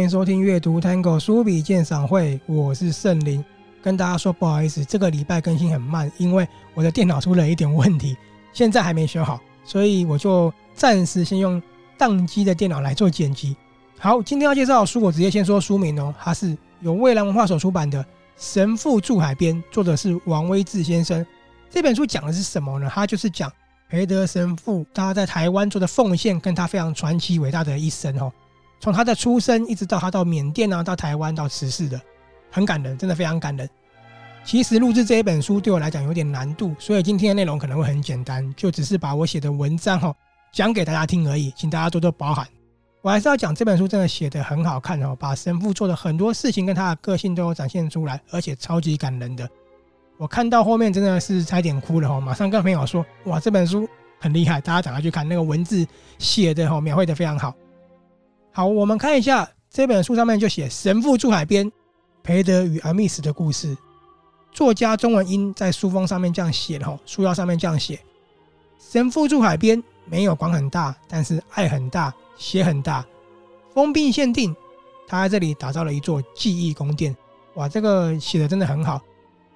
欢迎收听阅读 Tango 书笔鉴赏会，我是圣灵。跟大家说不好意思，这个礼拜更新很慢，因为我的电脑出了一点问题，现在还没修好，所以我就暂时先用宕机的电脑来做剪辑。好，今天要介绍的书，我直接先说书名哦，它是由蔚蓝文化所出版的《神父住海边》，作者是王威志先生。这本书讲的是什么呢？他就是讲培德神父他在台湾做的奉献，跟他非常传奇伟大的一生哦，从他的出生一直到他到缅甸啊，到台湾到辞世的。很感人，真的非常感人。其实录制这一本书对我来讲有点难度，所以今天的内容可能会很简单，就只是把我写的文章哈讲给大家听而已，请大家多多包涵。我还是要讲这本书真的写得很好看哦，把神父做的很多事情跟他的个性都有展现出来，而且超级感人的。我看到后面真的是差点哭了哈，马上跟朋友说：“哇，这本书很厉害，大家赶快去看，那个文字写的哈描绘的非常好。”好，我们看一下这本书上面就写神父住海边。培德与阿密斯的故事，作家中文英在书封上面这样写的，书腰上面这样写：神父住海边，没有管很大，但是爱很大，血很大。封闭限定，他在这里打造了一座记忆宫殿。哇，这个写的真的很好。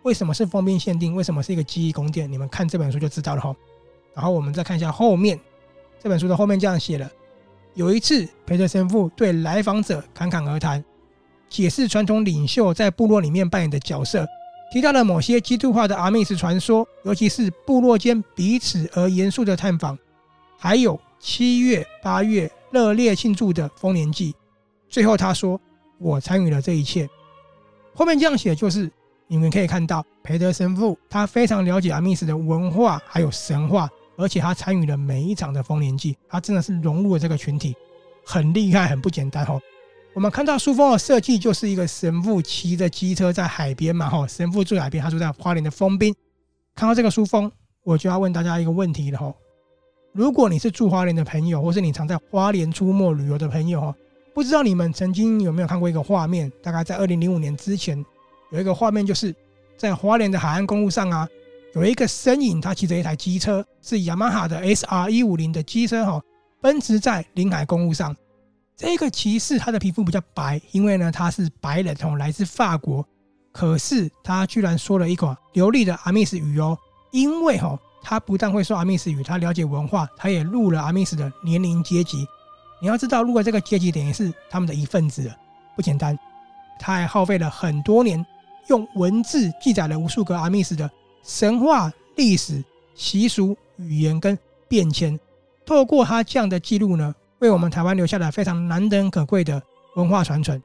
为什么是封闭限定？为什么是一个记忆宫殿？你们看这本书就知道了哈。然后我们再看一下后面，这本书的后面这样写了：有一次，培德神父对来访者侃侃而谈。解释传统领袖在部落里面扮演的角色，提到了某些基督化的阿密斯传说，尤其是部落间彼此而严肃的探访，还有七月八月热烈庆祝的丰年祭。最后他说：“我参与了这一切。”后面这样写就是你们可以看到，培德神父他非常了解阿密斯的文化还有神话，而且他参与了每一场的丰年祭，他真的是融入了这个群体，很厉害，很不简单哦。我们看到书封的设计，就是一个神父骑着机车在海边嘛，哈，神父住海边，他住在花莲的丰滨。看到这个书封，我就要问大家一个问题了，哈，如果你是住花莲的朋友，或是你常在花莲出没旅游的朋友，哈，不知道你们曾经有没有看过一个画面？大概在二零零五年之前，有一个画面，就是在花莲的海岸公路上啊，有一个身影，他骑着一台机车，是雅马哈的 SR 一五零的机车，哈，奔驰在临海公路上。这个骑士他的皮肤比较白，因为呢他是白人哦，来自法国。可是他居然说了一口流利的阿密斯语哦，因为哈他不但会说阿密斯语，他了解文化，他也入了阿密斯的年龄阶级。你要知道，入了这个阶级等于是他们的一份子了，不简单。他还耗费了很多年，用文字记载了无数个阿密斯的神话、历史、习俗、语言跟变迁。透过他这样的记录呢，为我们台湾留下了非常难得可贵的文化传承。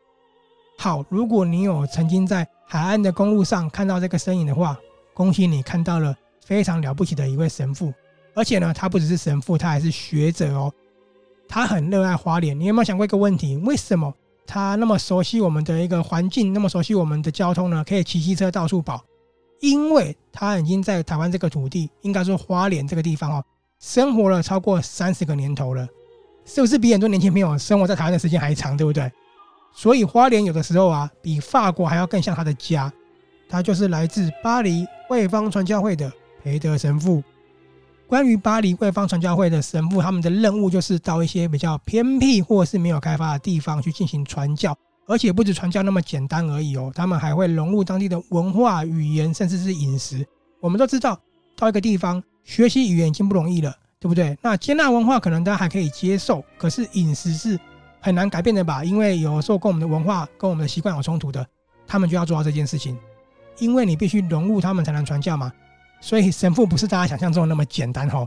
好，如果你有曾经在海岸的公路上看到这个身影的话，恭喜你看到了非常了不起的一位神父。而且呢，他不只是神父，他还是学者哦。他很热爱花莲。你有没有想过一个问题？为什么他那么熟悉我们的一个环境，那么熟悉我们的交通呢？可以骑机车到处跑？因为他已经在台湾这个土地，应该说花莲这个地方哦，生活了超过三十个年头了。是不是比很多年轻朋友生活在台湾的时间还长，对不对？所以花莲有的时候啊，比法国还要更像他的家。他就是来自巴黎卫方传教会的培德神父。关于巴黎卫方传教会的神父，他们的任务就是到一些比较偏僻或是没有开发的地方去进行传教，而且不止传教那么简单而已哦，他们还会融入当地的文化、语言，甚至是饮食。我们都知道，到一个地方学习语言已经不容易了。对不对？那接纳文化可能大家还可以接受，可是饮食是很难改变的吧？因为有时候跟我们的文化、跟我们的习惯有冲突的，他们就要做到这件事情。因为你必须融入他们才能传教嘛。所以神父不是大家想象中的那么简单哦。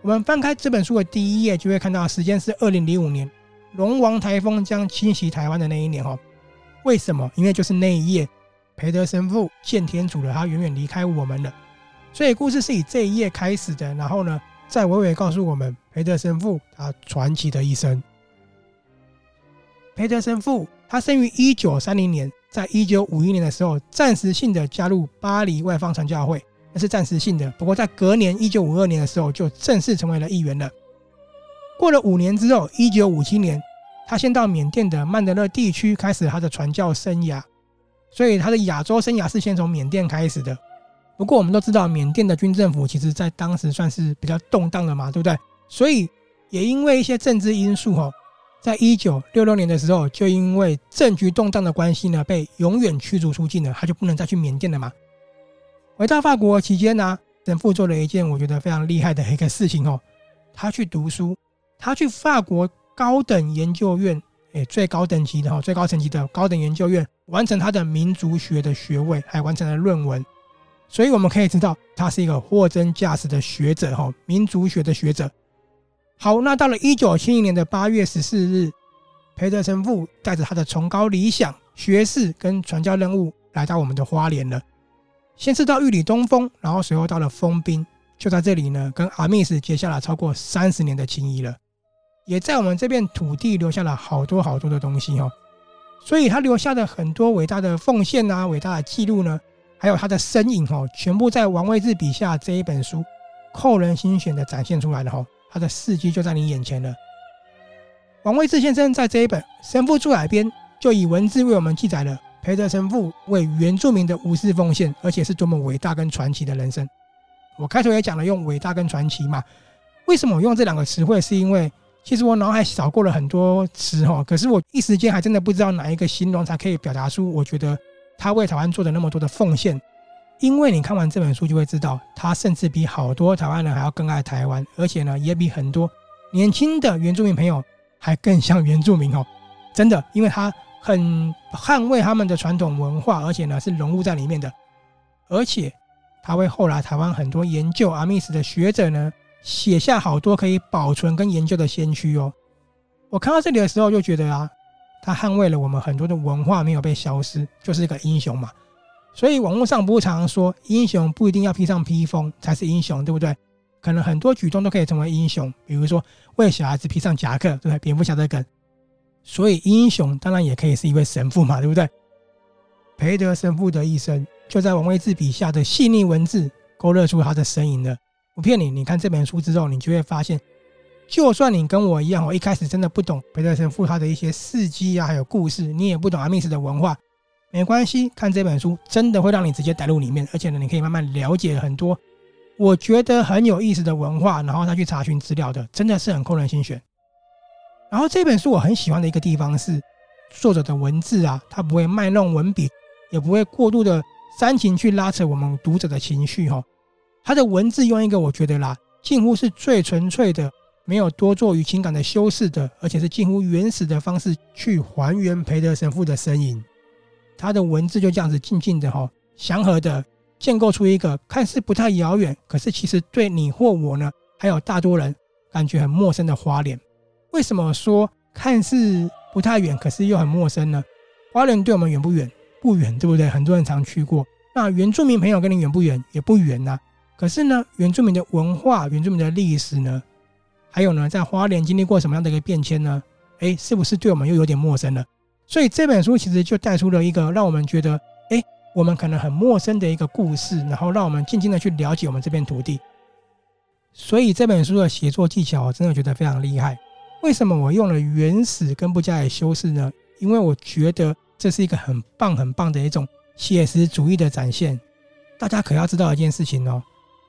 我们翻开这本书的第一页，就会看到时间是二零零五年，龙王台风将侵袭台湾的那一年哦。为什么？因为就是那一夜，培德神父见天主了，他远远离开我们了。所以故事是以这一页开始的。然后呢？再娓娓告诉我们培德神父他传奇的一生。培德神父他生于一九三零年，在一九五一年的时候，暂时性的加入巴黎外方传教会，那是暂时性的。不过在隔年一九五二年的时候，就正式成为了一员了。过了五年之后，一九五七年，他先到缅甸的曼德勒地区开始他的传教生涯，所以他的亚洲生涯是先从缅甸开始的。不过我们都知道，缅甸的军政府其实在当时算是比较动荡的嘛，对不对？所以也因为一些政治因素，哦，在一九六六年的时候，就因为政局动荡的关系呢，被永远驱逐出境了，他就不能再去缅甸了嘛。回到法国期间呢，神父做了一件我觉得非常厉害的一个事情哦，他去读书，他去法国高等研究院，诶，最高等级的哈，最高层级的高等研究院，完成他的民族学的学位，还完成了论文。所以我们可以知道，他是一个货真价实的学者哈，民族学的学者。好，那到了一九七零年的八月十四日，培德神父带着他的崇高理想、学士跟传教任务来到我们的花莲了。先是到玉里东峰，然后随后到了丰滨，就在这里呢，跟阿密斯结下了超过三十年的情谊了，也在我们这片土地留下了好多好多的东西哦。所以他留下的很多伟大的奉献啊，伟大的记录呢，还有他的身影哦，全部在王位志笔下这一本书扣人心弦的展现出来了哈。他的事迹就在你眼前了。王位志先生在这一本《神父住海边》就以文字为我们记载了培德神父为原住民的无私奉献，而且是多么伟大跟传奇的人生。我开头也讲了用伟大跟传奇嘛，为什么我用这两个词汇？是因为其实我脑海扫过了很多词哈，可是我一时间还真的不知道哪一个形容才可以表达出我觉得他为台湾做的那么多的奉献。因为你看完这本书就会知道，他甚至比好多台湾人还要更爱台湾，而且呢，也比很多年轻的原住民朋友还更像原住民哦，真的，因为他很捍卫他们的传统文化，而且呢是融入在里面的，而且他为后来台湾很多研究阿密斯的学者呢写下好多可以保存跟研究的先驱哦。我看到这里的时候就觉得啊，他捍卫了我们很多的文化没有被消失，就是一个英雄嘛。所以网络上不是常常说，英雄不一定要披上披风才是英雄，对不对？可能很多举动都可以成为英雄，比如说为小孩子披上夹克，对？蝙蝠侠的梗。所以英雄当然也可以是一位神父嘛，对不对？培德神父的一生就在王位志笔下的细腻文字勾勒出他的身影了。不骗你，你看这本书之后，你就会发现，就算你跟我一样，我一开始真的不懂培德神父他的一些事迹啊，还有故事，你也不懂阿密斯的文化。没关系，看这本书真的会让你直接带入里面，而且呢，你可以慢慢了解很多我觉得很有意思的文化，然后再去查询资料的，真的是很扣人心弦。然后这本书我很喜欢的一个地方是作者的文字啊，他不会卖弄文笔，也不会过度的煽情去拉扯我们读者的情绪哈。他的文字用一个我觉得啦，近乎是最纯粹的，没有多做与情感的修饰的，而且是近乎原始的方式去还原培德神父的身影。他的文字就这样子静静的哈，祥和的建构出一个看似不太遥远，可是其实对你或我呢，还有大多人感觉很陌生的花莲。为什么说看似不太远，可是又很陌生呢？花莲对我们远不远？不远，对不对？很多人常去过。那原住民朋友跟你远不远？也不远呐。可是呢，原住民的文化、原住民的历史呢，还有呢，在花莲经历过什么样的一个变迁呢？诶，是不是对我们又有点陌生了？所以这本书其实就带出了一个让我们觉得，哎，我们可能很陌生的一个故事，然后让我们静静的去了解我们这片土地。所以这本书的写作技巧，我真的觉得非常厉害。为什么我用了原始跟不加以修饰呢？因为我觉得这是一个很棒很棒的一种写实主义的展现。大家可要知道一件事情哦，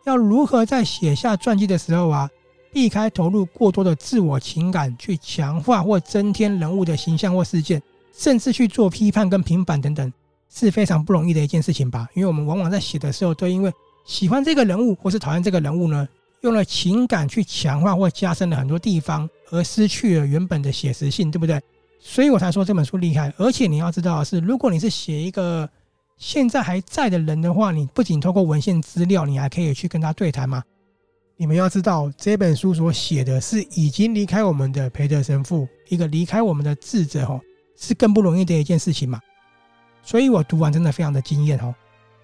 要如何在写下传记的时候啊，避开投入过多的自我情感，去强化或增添人物的形象或事件。甚至去做批判跟平反等等，是非常不容易的一件事情吧？因为我们往往在写的时候，都因为喜欢这个人物或是讨厌这个人物呢，用了情感去强化或加深了很多地方，而失去了原本的写实性，对不对？所以我才说这本书厉害。而且你要知道的是，如果你是写一个现在还在的人的话，你不仅透过文献资料，你还可以去跟他对谈嘛。你们要知道，这本书所写的是已经离开我们的培德神父，一个离开我们的智者吼。是更不容易的一件事情嘛，所以我读完真的非常的惊艳哦。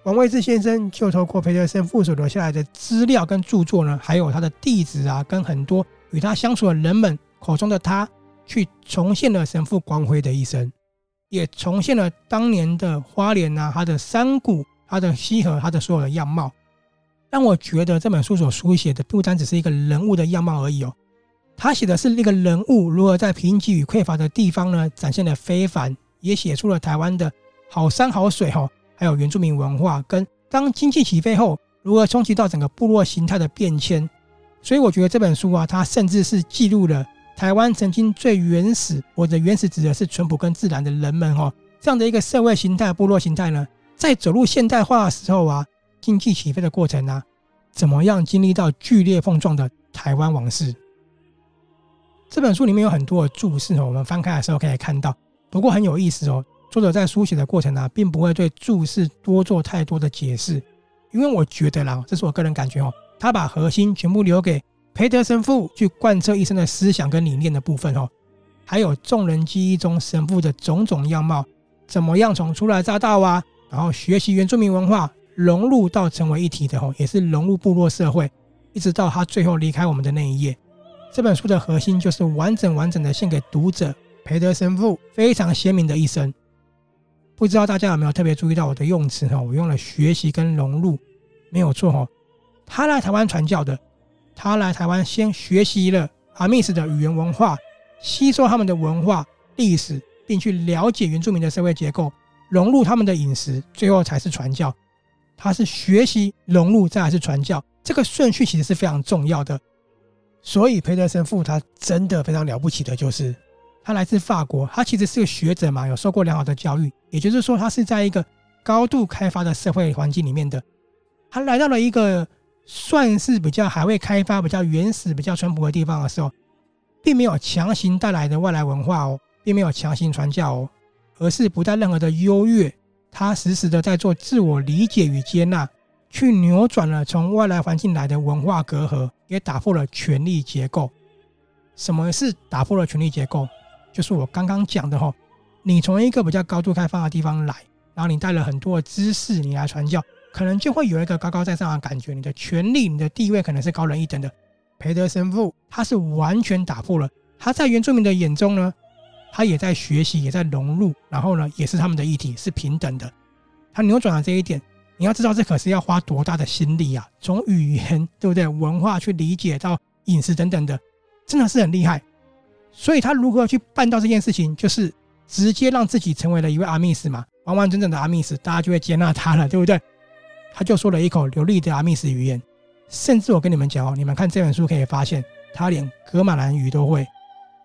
王位志先生就透过培德神父所留下来的资料跟著作呢，还有他的弟子啊，跟很多与他相处的人们口中的他，去重现了神父光辉的一生，也重现了当年的花莲啊，他的山谷、他的溪河、他的所有的样貌，让我觉得这本书所书写的不单只是一个人物的样貌而已哦。他写的是那个人物如何在贫瘠与匮乏的地方呢，展现了非凡，也写出了台湾的好山好水哈，还有原住民文化跟当经济起飞后如何冲击到整个部落形态的变迁。所以我觉得这本书啊，它甚至是记录了台湾曾经最原始，我的原始指的是淳朴跟自然的人们哈，这样的一个社会形态、部落形态呢，在走入现代化的时候啊，经济起飞的过程啊，怎么样经历到剧烈碰撞的台湾往事？这本书里面有很多的注释哦，我们翻开的时候可以看到。不过很有意思哦，作者在书写的过程呢，并不会对注释多做太多的解释，因为我觉得啦，这是我个人感觉哦，他把核心全部留给裴德神父去贯彻一生的思想跟理念的部分哦，还有众人记忆中神父的种种样貌，怎么样从初来乍到啊，然后学习原住民文化，融入到成为一体的哦，也是融入部落社会，一直到他最后离开我们的那一页。这本书的核心就是完整完整的献给读者裴德神父非常鲜明的一生。不知道大家有没有特别注意到我的用词哈？我用了学习跟融入，没有错哈。他来台湾传教的，他来台湾先学习了阿密斯的语言文化，吸收他们的文化历史，并去了解原住民的社会结构，融入他们的饮食，最后才是传教。他是学习融入，再来是传教，这个顺序其实是非常重要的。所以裴德神父他真的非常了不起的，就是他来自法国，他其实是个学者嘛，有受过良好的教育，也就是说他是在一个高度开发的社会环境里面的。他来到了一个算是比较还未开发、比较原始、比较淳朴的地方的时候，并没有强行带来的外来文化哦，并没有强行传教哦，而是不带任何的优越，他实时的在做自我理解与接纳。去扭转了从外来环境来的文化隔阂，也打破了权力结构。什么是打破了权力结构？就是我刚刚讲的哈，你从一个比较高度开放的地方来，然后你带了很多的知识，你来传教，可能就会有一个高高在上的感觉，你的权力、你的地位可能是高人一等的。培德神父他是完全打破了，他在原住民的眼中呢，他也在学习，也在融入，然后呢，也是他们的一体，是平等的。他扭转了这一点。你要知道，这可是要花多大的心力啊！从语言，对不对？文化去理解到饮食等等的，真的是很厉害。所以他如何去办到这件事情，就是直接让自己成为了一位阿密斯嘛，完完整整的阿密斯，大家就会接纳他了，对不对？他就说了一口流利的阿密斯语言，甚至我跟你们讲哦，你们看这本书可以发现，他连格马兰语都会，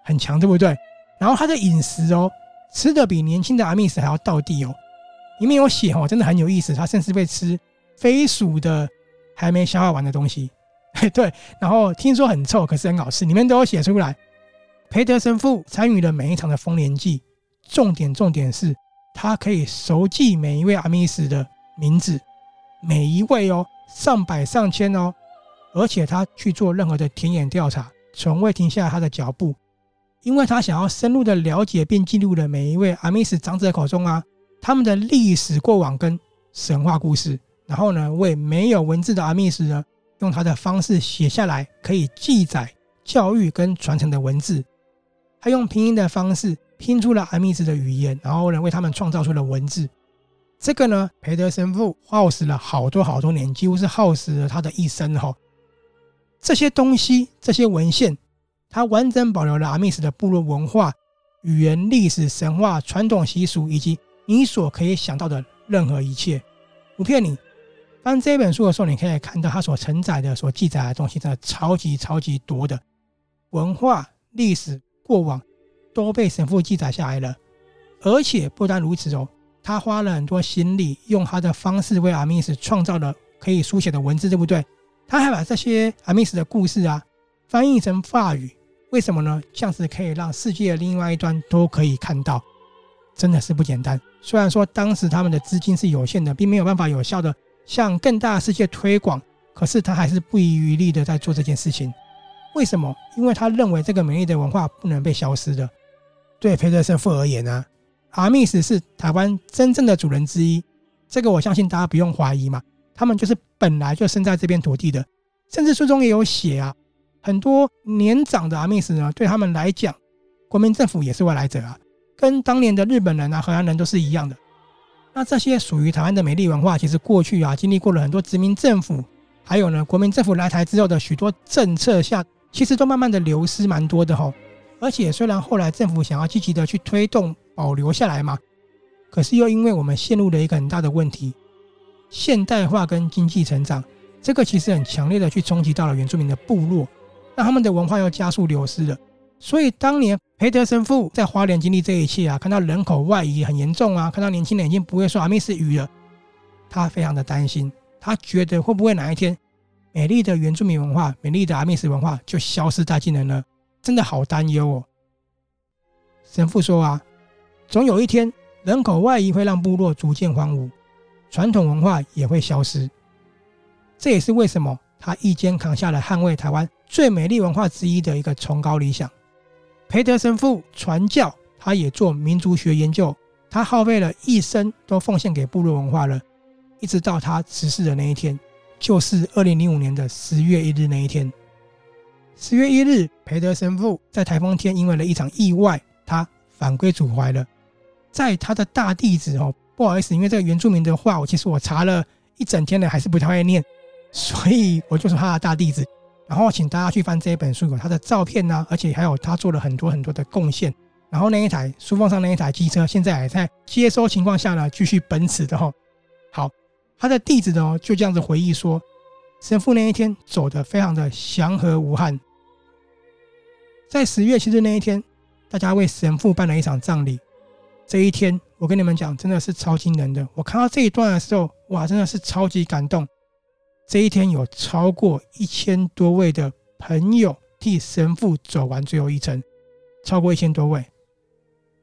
很强，对不对？然后他的饮食哦，吃的比年轻的阿密斯还要道地哦。里面有写哦，真的很有意思。他甚至会吃飞鼠的还没消化完的东西，嘿 对。然后听说很臭，可是很好吃。里面都有写出来。裴德神父参与了每一场的丰年祭，重点重点是他可以熟记每一位阿密斯的名字，每一位哦，上百上千哦。而且他去做任何的田野调查，从未停下他的脚步，因为他想要深入的了解并记录了每一位阿密斯长者口中啊。他们的历史过往跟神话故事，然后呢，为没有文字的阿密斯呢，用他的方式写下来，可以记载教育跟传承的文字。他用拼音的方式拼出了阿密斯的语言，然后呢，为他们创造出了文字。这个呢，裴德神父耗时了好多好多年，几乎是耗时了他的一生哈。这些东西，这些文献，它完整保留了阿密斯的部落文化、语言、历史、神话、传统习俗以及。你所可以想到的任何一切，不骗你。翻这本书的时候，你可以看到它所承载的、所记载的东西，真的超级超级多的文化、历史、过往都被神父记载下来了。而且不单如此哦，他花了很多心力，用他的方式为阿密斯创造了可以书写的文字，对不对？他还把这些阿密斯的故事啊翻译成法语，为什么呢？这样子可以让世界另外一端都可以看到。真的是不简单。虽然说当时他们的资金是有限的，并没有办法有效的向更大的世界推广，可是他还是不遗余力的在做这件事情。为什么？因为他认为这个美丽的文化不能被消失的。对佩德神父而言呢、阿密斯是台湾真正的主人之一，这个我相信大家不用怀疑嘛。他们就是本来就生在这片土地的，甚至书中也有写啊，很多年长的阿密斯呢，对他们来讲，国民政府也是外来者啊。跟当年的日本人啊、荷兰人都是一样的。那这些属于台湾的美丽文化，其实过去啊经历过了很多殖民政府，还有呢国民政府来台之后的许多政策下，其实都慢慢的流失蛮多的吼。而且虽然后来政府想要积极的去推动保留下来嘛，可是又因为我们陷入了一个很大的问题，现代化跟经济成长，这个其实很强烈的去冲击到了原住民的部落，那他们的文化又加速流失了。所以当年裴德神父在花莲经历这一切啊，看到人口外移很严重啊，看到年轻人已经不会说阿密斯语了，他非常的担心，他觉得会不会哪一天美丽的原住民文化、美丽的阿密斯文化就消失殆尽了呢？真的好担忧哦。神父说啊，总有一天人口外移会让部落逐渐荒芜，传统文化也会消失。这也是为什么他一肩扛下了捍卫台湾最美丽文化之一的一个崇高理想。裴德神父传教，他也做民族学研究，他耗费了一生都奉献给部落文化了，一直到他辞世的那一天，就是二零零五年的十月一日那一天。十月一日，裴德神父在台风天因为了一场意外，他返归祖怀了。在他的大弟子哦，不好意思，因为这个原住民的话，我其实我查了一整天了，还是不太会念，所以我就是他的大弟子。然后请大家去翻这一本书，有他的照片呢、啊，而且还有他做了很多很多的贡献。然后那一台书封上那一台机车，现在还在接收情况下呢，继续奔驰的哈。好，他的弟子呢就这样子回忆说，神父那一天走得非常的祥和无憾。在十月七日那一天，大家为神父办了一场葬礼。这一天，我跟你们讲，真的是超惊人的。我看到这一段的时候，哇，真的是超级感动。这一天有超过一千多位的朋友替神父走完最后一程，超过一千多位。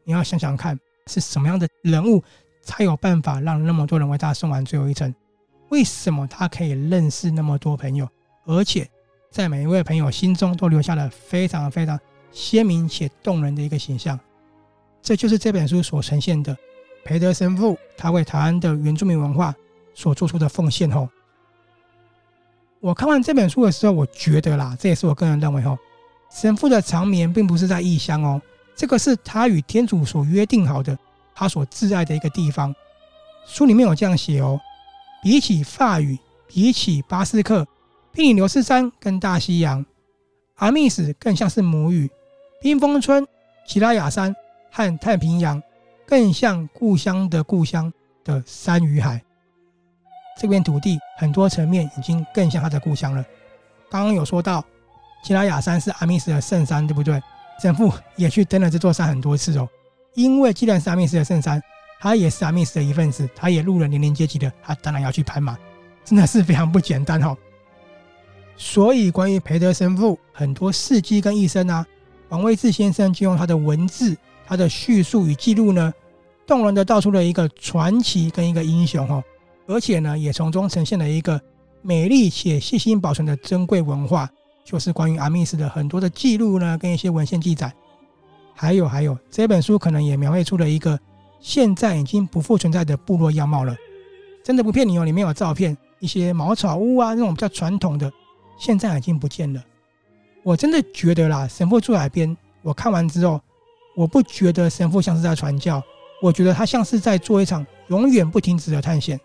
你要想想看，是什么样的人物才有办法让那么多人为他送完最后一程？为什么他可以认识那么多朋友，而且在每一位朋友心中都留下了非常非常鲜明且动人的一个形象？这就是这本书所呈现的裴德神父他为台湾的原住民文化所做出的奉献。吼。我看完这本书的时候，我觉得啦，这也是我个人认为哈，神父的长眠并不是在异乡哦，这个是他与天主所约定好的，他所挚爱的一个地方。书里面有这样写哦，比起法语，比起巴斯克，比利牛斯山跟大西洋，阿密斯更像是母语，冰封村、奇拉雅山和太平洋更像故乡的故乡的山与海。这片土地很多层面已经更像他的故乡了。刚刚有说到，奇拉雅山是阿密斯的圣山，对不对？神父也去登了这座山很多次哦。因为既然是阿密斯的圣山，他也是阿密斯的一份子，他也入了年龄阶级的，他当然要去攀嘛，真的是非常不简单哦。所以关于裴德神父很多事迹跟一生啊，王卫志先生就用他的文字、他的叙述与记录呢，动人的道出了一个传奇跟一个英雄哦。而且呢，也从中呈现了一个美丽且细心保存的珍贵文化，就是关于阿密斯的很多的记录呢，跟一些文献记载。还有还有，这本书可能也描绘出了一个现在已经不复存在的部落样貌了。真的不骗你哦，里面有照片，一些茅草屋啊，那种比较传统的，现在已经不见了。我真的觉得啦，神父住海边，我看完之后，我不觉得神父像是在传教，我觉得他像是在做一场永远不停止的探险。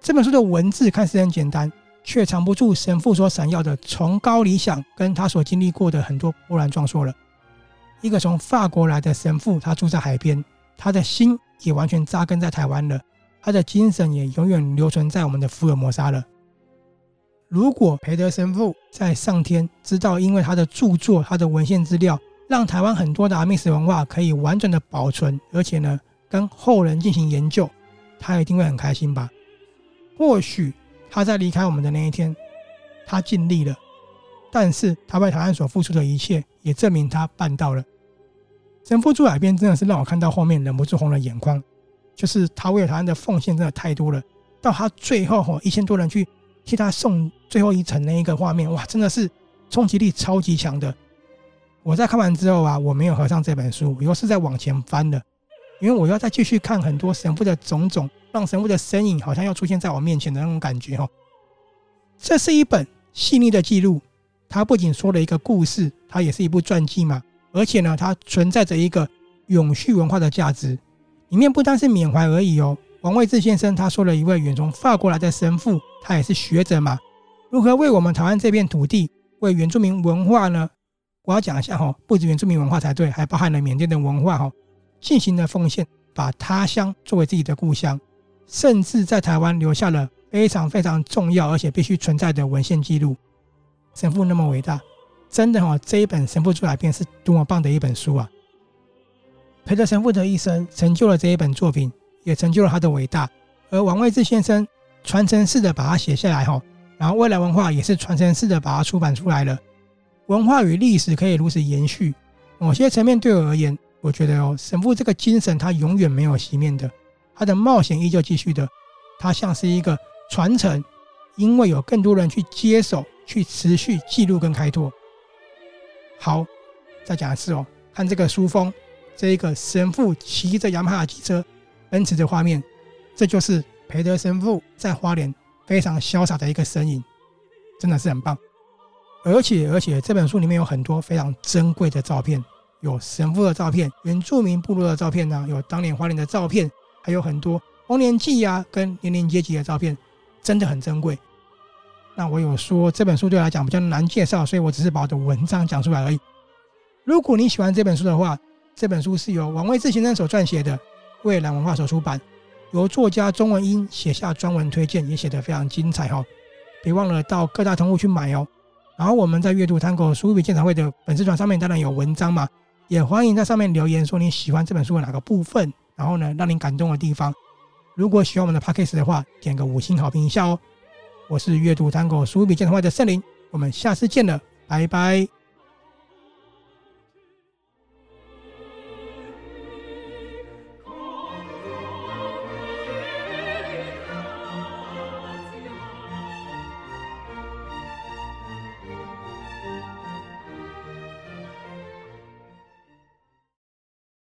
这本书的文字看似很简单，却藏不住神父所闪耀的崇高理想，跟他所经历过的很多波澜壮阔了。一个从法国来的神父，他住在海边，他的心也完全扎根在台湾了，他的精神也永远留存在我们的福尔摩沙了。如果培德神父在上天知道，因为他的著作、他的文献资料，让台湾很多的阿密斯文化可以完整的保存，而且呢，跟后人进行研究，他一定会很开心吧。或许他在离开我们的那一天，他尽力了，但是他为台湾所付出的一切，也证明他办到了。神父住海边真的是让我看到后面忍不住红了眼眶，就是他为台湾的奉献真的太多了。到他最后吼一千多人去替他送最后一程那一个画面，哇，真的是冲击力超级强的。我在看完之后啊，我没有合上这本书，我又是在往前翻的，因为我要再继续看很多神父的种种。让神父的身影好像要出现在我面前的那种感觉哦。这是一本细腻的记录，它不仅说了一个故事，它也是一部传记嘛。而且呢，它存在着一个永续文化的价值。里面不单是缅怀而已哦。王位志先生他说了一位远从法国来的神父，他也是学者嘛，如何为我们台湾这片土地，为原住民文化呢？我要讲一下哈，不止原住民文化才对，还包含了缅甸的文化哈，进行了奉献，把他乡作为自己的故乡。甚至在台湾留下了非常非常重要而且必须存在的文献记录。神父那么伟大，真的哈、哦，这一本《神父出来篇》是多么棒的一本书啊！陪着神父的一生成就了这一本作品，也成就了他的伟大。而王位志先生传承式的把它写下来哈，然后未来文化也是传承式的把它出版出来了。文化与历史可以如此延续，某些层面对我而言，我觉得哦，神父这个精神他永远没有熄灭的，他的冒险依旧继续的，他像是一个传承，因为有更多人去接手，去持续记录跟开拓。好，再讲一次哦，看这个书封，这一个神父骑着雅马哈机车奔驰的画面，这就是裴德神父在花莲非常潇洒的一个身影，真的是很棒。而且，而且这本书里面有很多非常珍贵的照片，有神父的照片、原住民部落的照片呢、有当年花莲的照片，还有很多红年祭啊跟年龄阶级的照片，真的很珍贵。那我有说这本书对我来讲比较难介绍，所以我只是把我的文章讲出来而已。如果你喜欢这本书的话，这本书是由王位志先生所撰写的，蔚蓝文化所出版，由作家钟文英写下专文推荐，也写得非常精彩哈。别忘了到各大通路去买哦。然后我们在阅读 Tango 书富比鉴赏会的粉丝团上面当然有文章嘛，也欢迎在上面留言说你喜欢这本书的哪个部分，然后呢让你感动的地方。如果喜欢我们的 Podcast 的话，点个五星好评一下哦。我是阅读 Tango 书富比鉴赏会的圣灵，我们下次见了，拜拜。